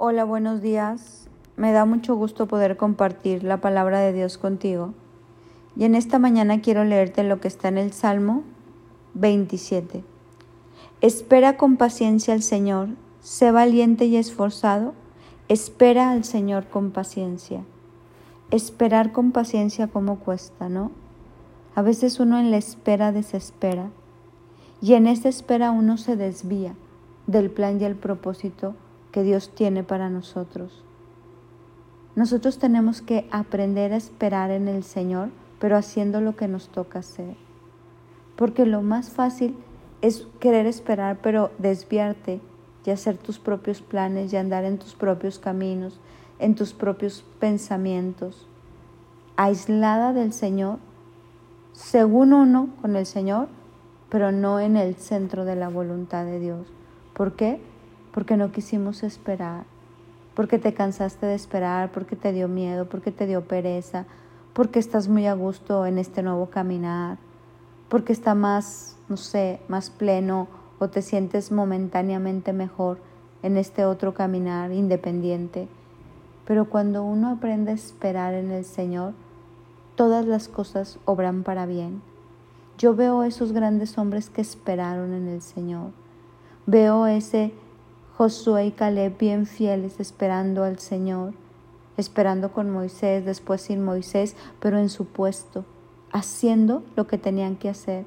Hola, buenos días. Me da mucho gusto poder compartir la palabra de Dios contigo. Y en esta mañana quiero leerte lo que está en el Salmo 27. Espera con paciencia al Señor, sé valiente y esforzado, espera al Señor con paciencia. Esperar con paciencia como cuesta, ¿no? A veces uno en la espera desespera y en esta espera uno se desvía del plan y el propósito que Dios tiene para nosotros. Nosotros tenemos que aprender a esperar en el Señor, pero haciendo lo que nos toca hacer. Porque lo más fácil es querer esperar, pero desviarte y hacer tus propios planes y andar en tus propios caminos, en tus propios pensamientos. Aislada del Señor, según uno con el Señor, pero no en el centro de la voluntad de Dios. ¿Por qué? Porque no quisimos esperar, porque te cansaste de esperar, porque te dio miedo, porque te dio pereza, porque estás muy a gusto en este nuevo caminar, porque está más, no sé, más pleno o te sientes momentáneamente mejor en este otro caminar independiente. Pero cuando uno aprende a esperar en el Señor, todas las cosas obran para bien. Yo veo esos grandes hombres que esperaron en el Señor. Veo ese Josué y Caleb bien fieles esperando al Señor, esperando con Moisés, después sin Moisés, pero en su puesto, haciendo lo que tenían que hacer.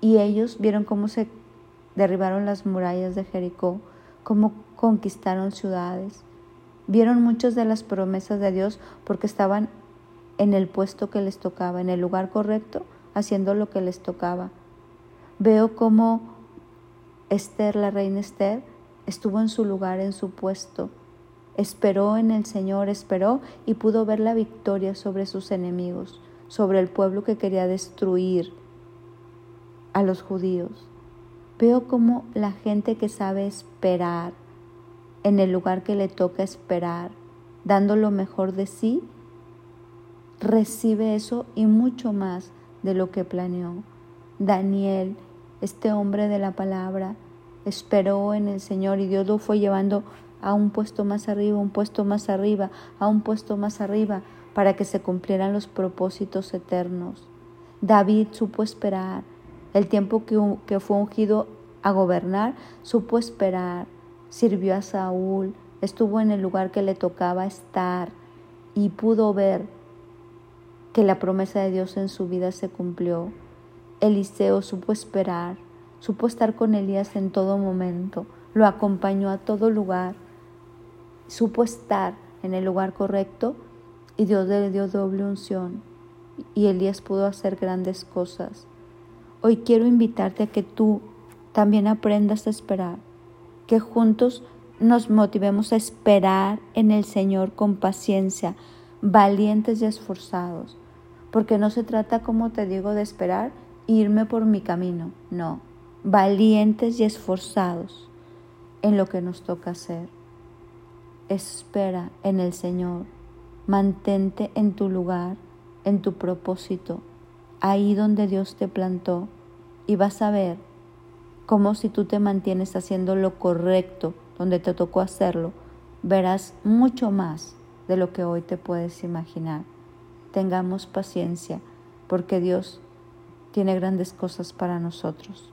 Y ellos vieron cómo se derribaron las murallas de Jericó, cómo conquistaron ciudades. Vieron muchas de las promesas de Dios porque estaban en el puesto que les tocaba, en el lugar correcto, haciendo lo que les tocaba. Veo cómo Esther, la reina Esther, estuvo en su lugar, en su puesto, esperó en el Señor, esperó y pudo ver la victoria sobre sus enemigos, sobre el pueblo que quería destruir a los judíos. Veo como la gente que sabe esperar en el lugar que le toca esperar, dando lo mejor de sí, recibe eso y mucho más de lo que planeó. Daniel, este hombre de la palabra, esperó en el Señor y Dios lo fue llevando a un puesto más arriba, un puesto más arriba, a un puesto más arriba, para que se cumplieran los propósitos eternos. David supo esperar. El tiempo que, fue ungido a gobernar, supo esperar. Sirvió a Saúl, estuvo en el lugar que le tocaba estar y pudo ver que la promesa de Dios en su vida se cumplió. Eliseo supo esperar Supo estar con Elías en todo momento, lo acompañó a todo lugar, supo estar en el lugar correcto y Dios le dio doble unción y Elías pudo hacer grandes cosas. Hoy quiero invitarte a que tú también aprendas a esperar, que juntos nos motivemos a esperar en el Señor con paciencia, valientes y esforzados, porque no se trata, como te digo, de esperar irme por mi camino, no valientes y esforzados en lo que nos toca hacer. Espera en el Señor, mantente en tu lugar, en tu propósito, ahí donde Dios te plantó y vas a ver cómo si tú te mantienes haciendo lo correcto donde te tocó hacerlo, verás mucho más de lo que hoy te puedes imaginar. Tengamos paciencia porque Dios tiene grandes cosas para nosotros.